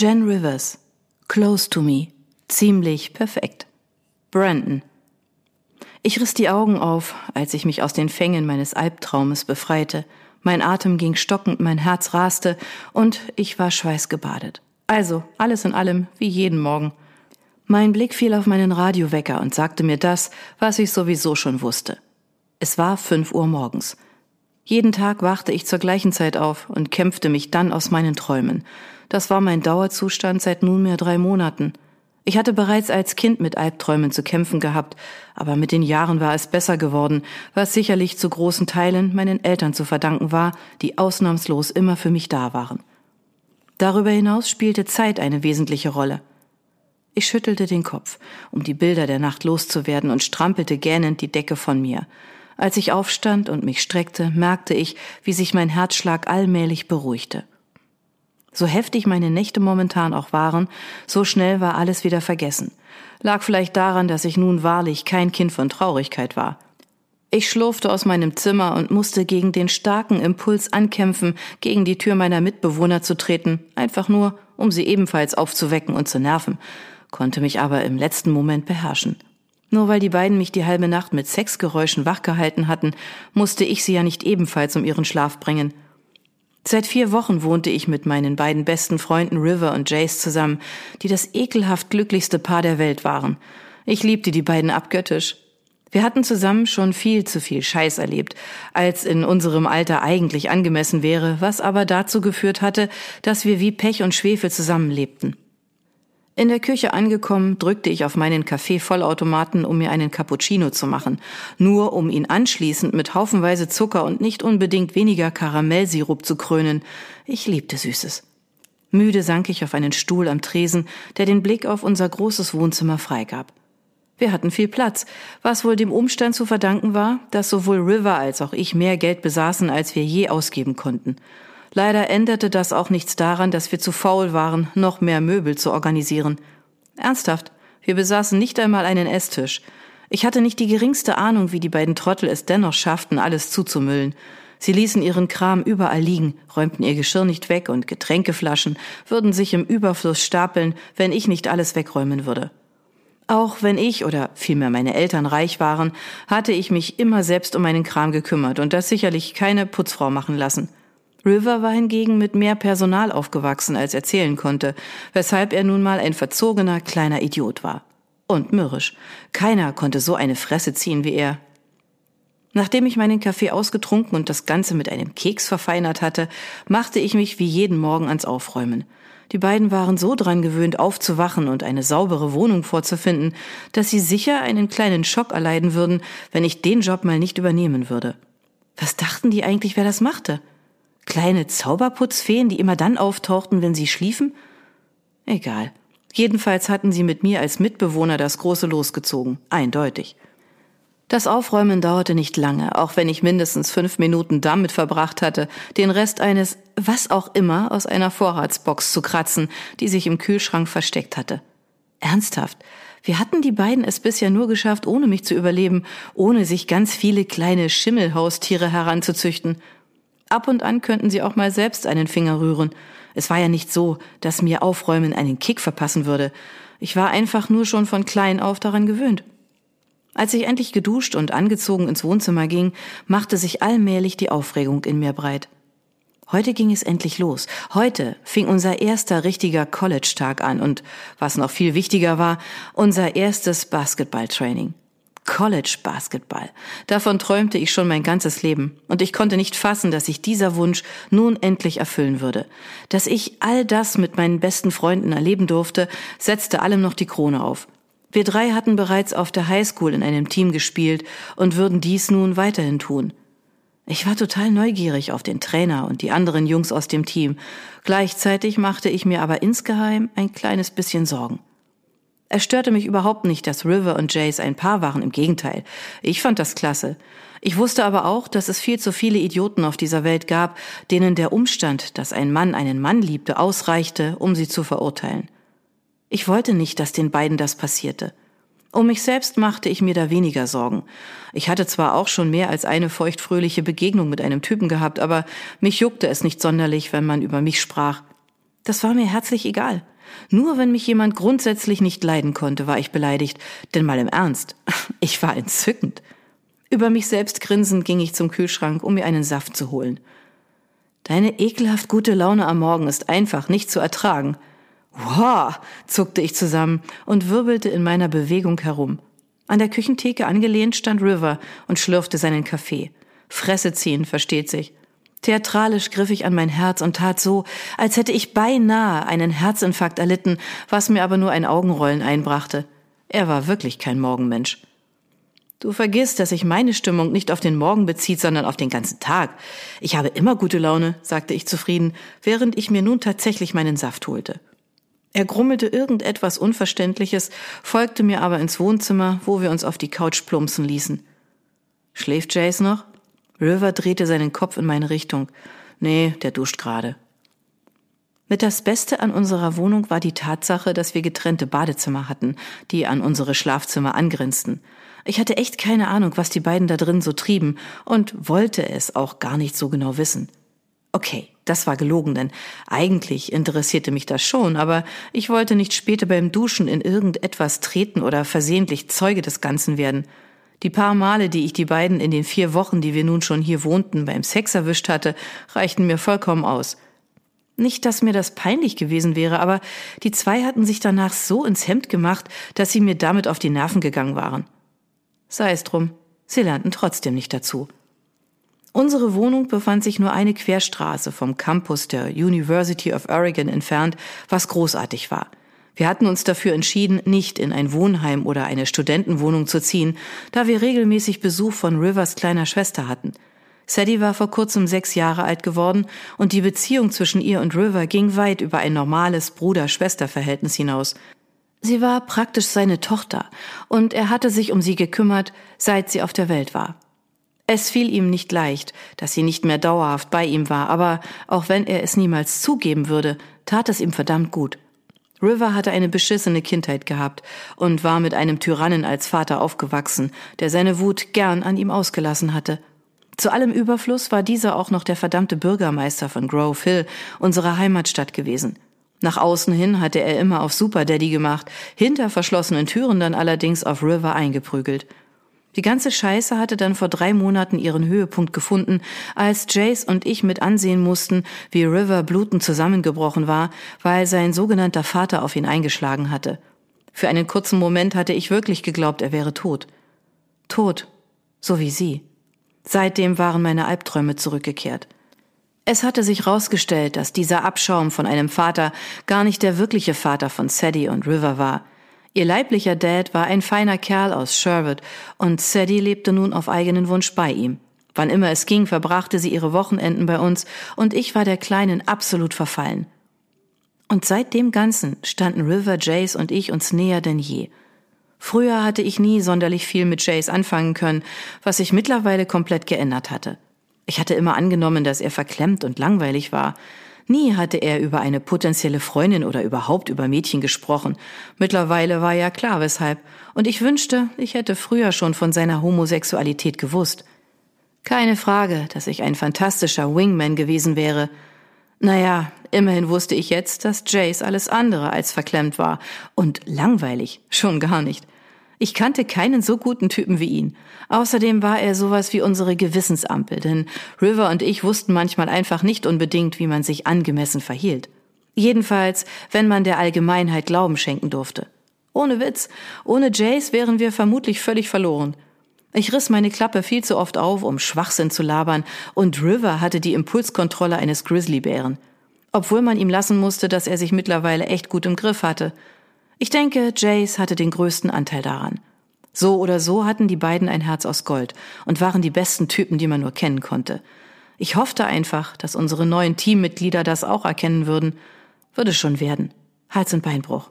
Jen Rivers. Close to me. Ziemlich perfekt. Brandon. Ich riss die Augen auf, als ich mich aus den Fängen meines Albtraumes befreite. Mein Atem ging stockend, mein Herz raste und ich war schweißgebadet. Also, alles in allem, wie jeden Morgen. Mein Blick fiel auf meinen Radiowecker und sagte mir das, was ich sowieso schon wusste. Es war fünf Uhr morgens. Jeden Tag wachte ich zur gleichen Zeit auf und kämpfte mich dann aus meinen Träumen. Das war mein Dauerzustand seit nunmehr drei Monaten. Ich hatte bereits als Kind mit Albträumen zu kämpfen gehabt, aber mit den Jahren war es besser geworden, was sicherlich zu großen Teilen meinen Eltern zu verdanken war, die ausnahmslos immer für mich da waren. Darüber hinaus spielte Zeit eine wesentliche Rolle. Ich schüttelte den Kopf, um die Bilder der Nacht loszuwerden und strampelte gähnend die Decke von mir. Als ich aufstand und mich streckte, merkte ich, wie sich mein Herzschlag allmählich beruhigte. So heftig meine Nächte momentan auch waren, so schnell war alles wieder vergessen. Lag vielleicht daran, dass ich nun wahrlich kein Kind von Traurigkeit war. Ich schlurfte aus meinem Zimmer und musste gegen den starken Impuls ankämpfen, gegen die Tür meiner Mitbewohner zu treten, einfach nur, um sie ebenfalls aufzuwecken und zu nerven, konnte mich aber im letzten Moment beherrschen. Nur weil die beiden mich die halbe Nacht mit Sexgeräuschen wachgehalten hatten, musste ich sie ja nicht ebenfalls um ihren Schlaf bringen. Seit vier Wochen wohnte ich mit meinen beiden besten Freunden River und Jace zusammen, die das ekelhaft glücklichste Paar der Welt waren. Ich liebte die beiden abgöttisch. Wir hatten zusammen schon viel zu viel Scheiß erlebt, als in unserem Alter eigentlich angemessen wäre, was aber dazu geführt hatte, dass wir wie Pech und Schwefel zusammenlebten. In der Küche angekommen, drückte ich auf meinen Kaffee-Vollautomaten, um mir einen Cappuccino zu machen, nur um ihn anschließend mit haufenweise Zucker und nicht unbedingt weniger Karamellsirup zu krönen. Ich liebte Süßes. Müde sank ich auf einen Stuhl am Tresen, der den Blick auf unser großes Wohnzimmer freigab. Wir hatten viel Platz, was wohl dem Umstand zu verdanken war, dass sowohl River als auch ich mehr Geld besaßen, als wir je ausgeben konnten. Leider änderte das auch nichts daran, dass wir zu faul waren, noch mehr Möbel zu organisieren. Ernsthaft, wir besaßen nicht einmal einen Esstisch. Ich hatte nicht die geringste Ahnung, wie die beiden Trottel es dennoch schafften, alles zuzumüllen. Sie ließen ihren Kram überall liegen, räumten ihr Geschirr nicht weg und Getränkeflaschen würden sich im Überfluss stapeln, wenn ich nicht alles wegräumen würde. Auch wenn ich oder vielmehr meine Eltern reich waren, hatte ich mich immer selbst um meinen Kram gekümmert und das sicherlich keine Putzfrau machen lassen. River war hingegen mit mehr Personal aufgewachsen, als er zählen konnte, weshalb er nun mal ein verzogener kleiner Idiot war. Und mürrisch. Keiner konnte so eine Fresse ziehen wie er. Nachdem ich meinen Kaffee ausgetrunken und das Ganze mit einem Keks verfeinert hatte, machte ich mich wie jeden Morgen ans Aufräumen. Die beiden waren so dran gewöhnt, aufzuwachen und eine saubere Wohnung vorzufinden, dass sie sicher einen kleinen Schock erleiden würden, wenn ich den Job mal nicht übernehmen würde. Was dachten die eigentlich, wer das machte? Kleine Zauberputzfeen, die immer dann auftauchten, wenn sie schliefen? Egal. Jedenfalls hatten sie mit mir als Mitbewohner das große losgezogen. Eindeutig. Das Aufräumen dauerte nicht lange, auch wenn ich mindestens fünf Minuten damit verbracht hatte, den Rest eines was auch immer aus einer Vorratsbox zu kratzen, die sich im Kühlschrank versteckt hatte. Ernsthaft, wir hatten die beiden es bisher nur geschafft, ohne mich zu überleben, ohne sich ganz viele kleine Schimmelhaustiere heranzuzüchten. Ab und an könnten sie auch mal selbst einen Finger rühren. Es war ja nicht so, dass mir Aufräumen einen Kick verpassen würde. Ich war einfach nur schon von klein auf daran gewöhnt. Als ich endlich geduscht und angezogen ins Wohnzimmer ging, machte sich allmählich die Aufregung in mir breit. Heute ging es endlich los. Heute fing unser erster richtiger College-Tag an und, was noch viel wichtiger war, unser erstes Basketball-Training. College Basketball. Davon träumte ich schon mein ganzes Leben. Und ich konnte nicht fassen, dass sich dieser Wunsch nun endlich erfüllen würde. Dass ich all das mit meinen besten Freunden erleben durfte, setzte allem noch die Krone auf. Wir drei hatten bereits auf der Highschool in einem Team gespielt und würden dies nun weiterhin tun. Ich war total neugierig auf den Trainer und die anderen Jungs aus dem Team. Gleichzeitig machte ich mir aber insgeheim ein kleines bisschen Sorgen. Es störte mich überhaupt nicht, dass River und Jace ein Paar waren, im Gegenteil. Ich fand das klasse. Ich wusste aber auch, dass es viel zu viele Idioten auf dieser Welt gab, denen der Umstand, dass ein Mann einen Mann liebte, ausreichte, um sie zu verurteilen. Ich wollte nicht, dass den beiden das passierte. Um mich selbst machte ich mir da weniger Sorgen. Ich hatte zwar auch schon mehr als eine feuchtfröhliche Begegnung mit einem Typen gehabt, aber mich juckte es nicht sonderlich, wenn man über mich sprach. Das war mir herzlich egal. Nur wenn mich jemand grundsätzlich nicht leiden konnte, war ich beleidigt. Denn mal im Ernst, ich war entzückend. Über mich selbst grinsend ging ich zum Kühlschrank, um mir einen Saft zu holen. Deine ekelhaft gute Laune am Morgen ist einfach nicht zu ertragen. Wow, zuckte ich zusammen und wirbelte in meiner Bewegung herum. An der Küchentheke angelehnt stand River und schlürfte seinen Kaffee. Fresse ziehen, versteht sich. Theatralisch griff ich an mein Herz und tat so, als hätte ich beinahe einen Herzinfarkt erlitten, was mir aber nur ein Augenrollen einbrachte. Er war wirklich kein Morgenmensch. Du vergisst, dass sich meine Stimmung nicht auf den Morgen bezieht, sondern auf den ganzen Tag. Ich habe immer gute Laune, sagte ich zufrieden, während ich mir nun tatsächlich meinen Saft holte. Er grummelte irgendetwas Unverständliches, folgte mir aber ins Wohnzimmer, wo wir uns auf die Couch plumpsen ließen. Schläft Jace noch? River drehte seinen Kopf in meine Richtung. Nee, der duscht gerade. Mit das Beste an unserer Wohnung war die Tatsache, dass wir getrennte Badezimmer hatten, die an unsere Schlafzimmer angrenzten. Ich hatte echt keine Ahnung, was die beiden da drin so trieben und wollte es auch gar nicht so genau wissen. Okay, das war gelogen, denn eigentlich interessierte mich das schon, aber ich wollte nicht später beim Duschen in irgendetwas treten oder versehentlich Zeuge des Ganzen werden. Die paar Male, die ich die beiden in den vier Wochen, die wir nun schon hier wohnten, beim Sex erwischt hatte, reichten mir vollkommen aus. Nicht, dass mir das peinlich gewesen wäre, aber die zwei hatten sich danach so ins Hemd gemacht, dass sie mir damit auf die Nerven gegangen waren. Sei es drum, sie lernten trotzdem nicht dazu. Unsere Wohnung befand sich nur eine Querstraße vom Campus der University of Oregon entfernt, was großartig war. Wir hatten uns dafür entschieden, nicht in ein Wohnheim oder eine Studentenwohnung zu ziehen, da wir regelmäßig Besuch von Rivers kleiner Schwester hatten. Sadie war vor kurzem sechs Jahre alt geworden und die Beziehung zwischen ihr und River ging weit über ein normales Bruder-Schwester-Verhältnis hinaus. Sie war praktisch seine Tochter und er hatte sich um sie gekümmert, seit sie auf der Welt war. Es fiel ihm nicht leicht, dass sie nicht mehr dauerhaft bei ihm war, aber auch wenn er es niemals zugeben würde, tat es ihm verdammt gut. River hatte eine beschissene Kindheit gehabt und war mit einem Tyrannen als Vater aufgewachsen, der seine Wut gern an ihm ausgelassen hatte. Zu allem Überfluss war dieser auch noch der verdammte Bürgermeister von Grove Hill, unserer Heimatstadt gewesen. Nach außen hin hatte er immer auf Super Daddy gemacht, hinter verschlossenen Türen dann allerdings auf River eingeprügelt. Die ganze Scheiße hatte dann vor drei Monaten ihren Höhepunkt gefunden, als Jace und ich mit ansehen mussten, wie River blutend zusammengebrochen war, weil sein sogenannter Vater auf ihn eingeschlagen hatte. Für einen kurzen Moment hatte ich wirklich geglaubt, er wäre tot. Tot, so wie sie. Seitdem waren meine Albträume zurückgekehrt. Es hatte sich herausgestellt, dass dieser Abschaum von einem Vater gar nicht der wirkliche Vater von Sadie und River war. Ihr leiblicher Dad war ein feiner Kerl aus Sherwood und Sadie lebte nun auf eigenen Wunsch bei ihm. Wann immer es ging, verbrachte sie ihre Wochenenden bei uns und ich war der Kleinen absolut verfallen. Und seit dem Ganzen standen River, Jace und ich uns näher denn je. Früher hatte ich nie sonderlich viel mit Jace anfangen können, was sich mittlerweile komplett geändert hatte. Ich hatte immer angenommen, dass er verklemmt und langweilig war. Nie hatte er über eine potenzielle Freundin oder überhaupt über Mädchen gesprochen. Mittlerweile war ja klar weshalb, und ich wünschte, ich hätte früher schon von seiner Homosexualität gewusst. Keine Frage, dass ich ein fantastischer Wingman gewesen wäre. Naja, immerhin wusste ich jetzt, dass Jace alles andere als verklemmt war und langweilig, schon gar nicht. Ich kannte keinen so guten Typen wie ihn. Außerdem war er sowas wie unsere Gewissensampel, denn River und ich wussten manchmal einfach nicht unbedingt, wie man sich angemessen verhielt. Jedenfalls, wenn man der Allgemeinheit Glauben schenken durfte. Ohne Witz, ohne Jace wären wir vermutlich völlig verloren. Ich riss meine Klappe viel zu oft auf, um Schwachsinn zu labern, und River hatte die Impulskontrolle eines Grizzlybären. Obwohl man ihm lassen musste, dass er sich mittlerweile echt gut im Griff hatte. Ich denke, Jace hatte den größten Anteil daran. So oder so hatten die beiden ein Herz aus Gold und waren die besten Typen, die man nur kennen konnte. Ich hoffte einfach, dass unsere neuen Teammitglieder das auch erkennen würden. Würde schon werden. Hals- und Beinbruch.